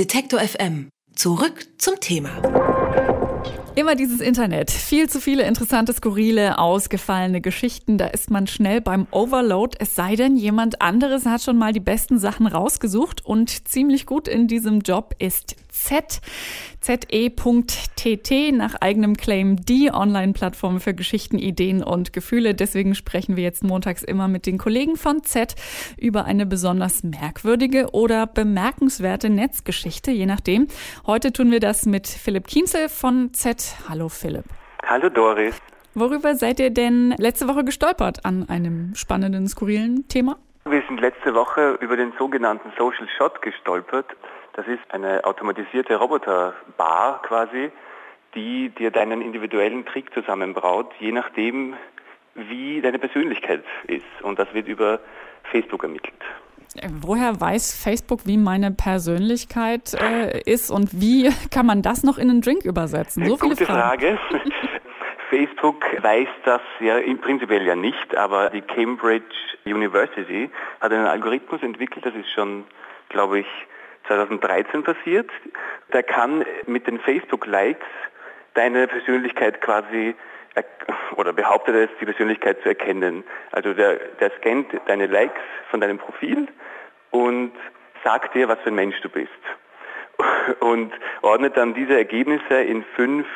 Detektor FM. Zurück zum Thema. Immer dieses Internet. Viel zu viele interessante, skurrile, ausgefallene Geschichten. Da ist man schnell beim Overload. Es sei denn, jemand anderes hat schon mal die besten Sachen rausgesucht und ziemlich gut in diesem Job ist Z. ze.tt nach eigenem Claim die Online-Plattform für Geschichten, Ideen und Gefühle. Deswegen sprechen wir jetzt montags immer mit den Kollegen von Z über eine besonders merkwürdige oder bemerkenswerte Netzgeschichte, je nachdem. Heute tun wir das mit Philipp Kienzel von Z. Hallo Philipp. Hallo Doris. Worüber seid ihr denn letzte Woche gestolpert an einem spannenden, skurrilen Thema? Wir sind letzte Woche über den sogenannten Social Shot gestolpert. Das ist eine automatisierte Roboterbar quasi, die dir deinen individuellen Trick zusammenbraut, je nachdem, wie deine Persönlichkeit ist. Und das wird über Facebook ermittelt. Woher weiß Facebook, wie meine Persönlichkeit äh, ist und wie kann man das noch in einen Drink übersetzen? So viele Gute. Frage. Facebook weiß das ja prinzipiell ja nicht, aber die Cambridge University hat einen Algorithmus entwickelt, das ist schon, glaube ich, 2013 passiert. Der kann mit den Facebook-Likes deine Persönlichkeit quasi oder behauptet es, die Persönlichkeit zu erkennen. Also der, der scannt deine Likes von deinem Profil und sagt dir, was für ein Mensch du bist. Und ordnet dann diese Ergebnisse in fünf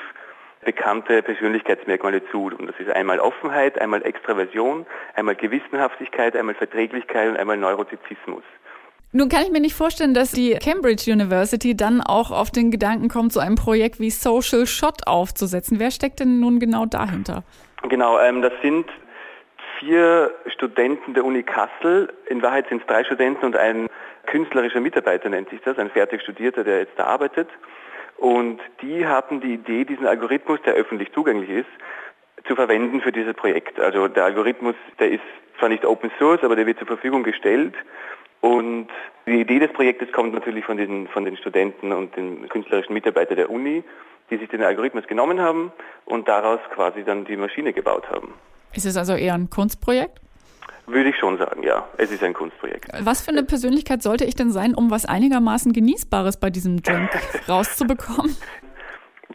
bekannte Persönlichkeitsmerkmale zu. Und das ist einmal Offenheit, einmal Extraversion, einmal Gewissenhaftigkeit, einmal Verträglichkeit und einmal Neurotizismus. Nun kann ich mir nicht vorstellen, dass die Cambridge University dann auch auf den Gedanken kommt, so ein Projekt wie Social Shot aufzusetzen. Wer steckt denn nun genau dahinter? Genau, ähm, das sind vier Studenten der Uni Kassel. In Wahrheit sind es drei Studenten und ein künstlerischer Mitarbeiter nennt sich das, ein fertig Studierter, der jetzt da arbeitet. Und die hatten die Idee, diesen Algorithmus, der öffentlich zugänglich ist, zu verwenden für dieses Projekt. Also der Algorithmus, der ist zwar nicht Open Source, aber der wird zur Verfügung gestellt und die Idee des Projektes kommt natürlich von den, von den Studenten und den künstlerischen Mitarbeitern der Uni, die sich den Algorithmus genommen haben und daraus quasi dann die Maschine gebaut haben. Ist es also eher ein Kunstprojekt? Würde ich schon sagen, ja. Es ist ein Kunstprojekt. Was für eine Persönlichkeit sollte ich denn sein, um was einigermaßen Genießbares bei diesem Drink rauszubekommen?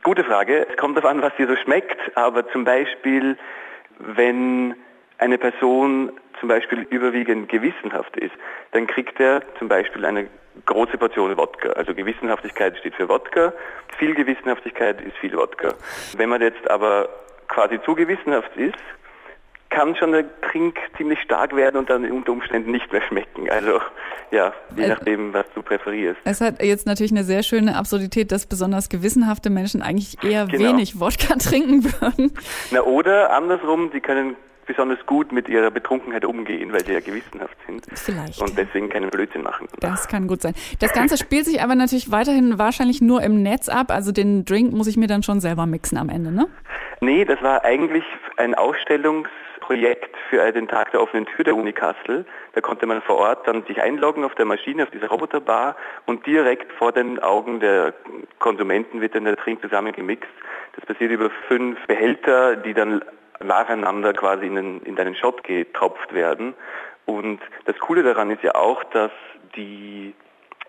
Gute Frage. Es kommt darauf an, was dir so schmeckt, aber zum Beispiel, wenn eine Person zum Beispiel überwiegend gewissenhaft ist, dann kriegt er zum Beispiel eine große Portion Wodka. Also Gewissenhaftigkeit steht für Wodka, viel Gewissenhaftigkeit ist viel Wodka. Wenn man jetzt aber quasi zu gewissenhaft ist, kann schon der Trink ziemlich stark werden und dann unter Umständen nicht mehr schmecken. Also ja, je nachdem, was du präferierst. Es hat jetzt natürlich eine sehr schöne Absurdität, dass besonders gewissenhafte Menschen eigentlich eher genau. wenig Wodka trinken würden. Na oder andersrum, sie können besonders gut mit ihrer Betrunkenheit umgehen, weil sie ja gewissenhaft sind. Vielleicht. Und deswegen keinen Blödsinn machen. Das kann gut sein. Das Ganze spielt sich aber natürlich weiterhin wahrscheinlich nur im Netz ab. Also den Drink muss ich mir dann schon selber mixen am Ende, ne? Nee, das war eigentlich ein Ausstellungsprojekt für den Tag der offenen Tür der Uni Kassel. Da konnte man vor Ort dann sich einloggen auf der Maschine, auf dieser Roboterbar und direkt vor den Augen der Konsumenten wird dann der Trink zusammengemixt. Das passiert über fünf Behälter, die dann nacheinander quasi in, den, in deinen Shot getropft werden. Und das Coole daran ist ja auch, dass die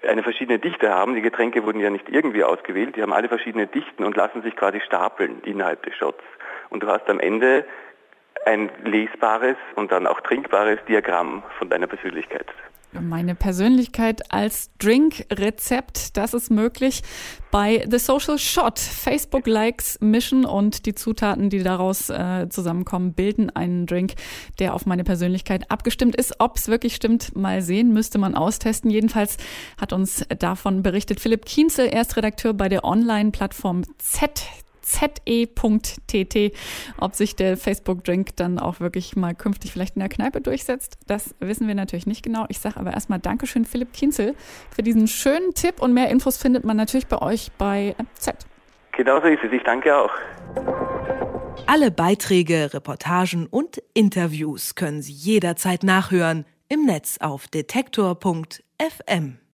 eine verschiedene Dichte haben. Die Getränke wurden ja nicht irgendwie ausgewählt, die haben alle verschiedene Dichten und lassen sich quasi stapeln innerhalb des Shots. Und du hast am Ende ein lesbares und dann auch trinkbares Diagramm von deiner Persönlichkeit. Meine Persönlichkeit als Drink-Rezept, das ist möglich bei The Social Shot. Facebook-Likes mischen und die Zutaten, die daraus äh, zusammenkommen, bilden einen Drink, der auf meine Persönlichkeit abgestimmt ist. Ob es wirklich stimmt, mal sehen, müsste man austesten. Jedenfalls hat uns davon berichtet Philipp Kienzel, er ist Redakteur bei der Online-Plattform Z ze.tt. Ob sich der Facebook-Drink dann auch wirklich mal künftig vielleicht in der Kneipe durchsetzt, das wissen wir natürlich nicht genau. Ich sage aber erstmal Dankeschön, Philipp Kienzel, für diesen schönen Tipp und mehr Infos findet man natürlich bei euch bei Z. Genauso ist es. Ich danke auch. Alle Beiträge, Reportagen und Interviews können Sie jederzeit nachhören im Netz auf detektor.fm.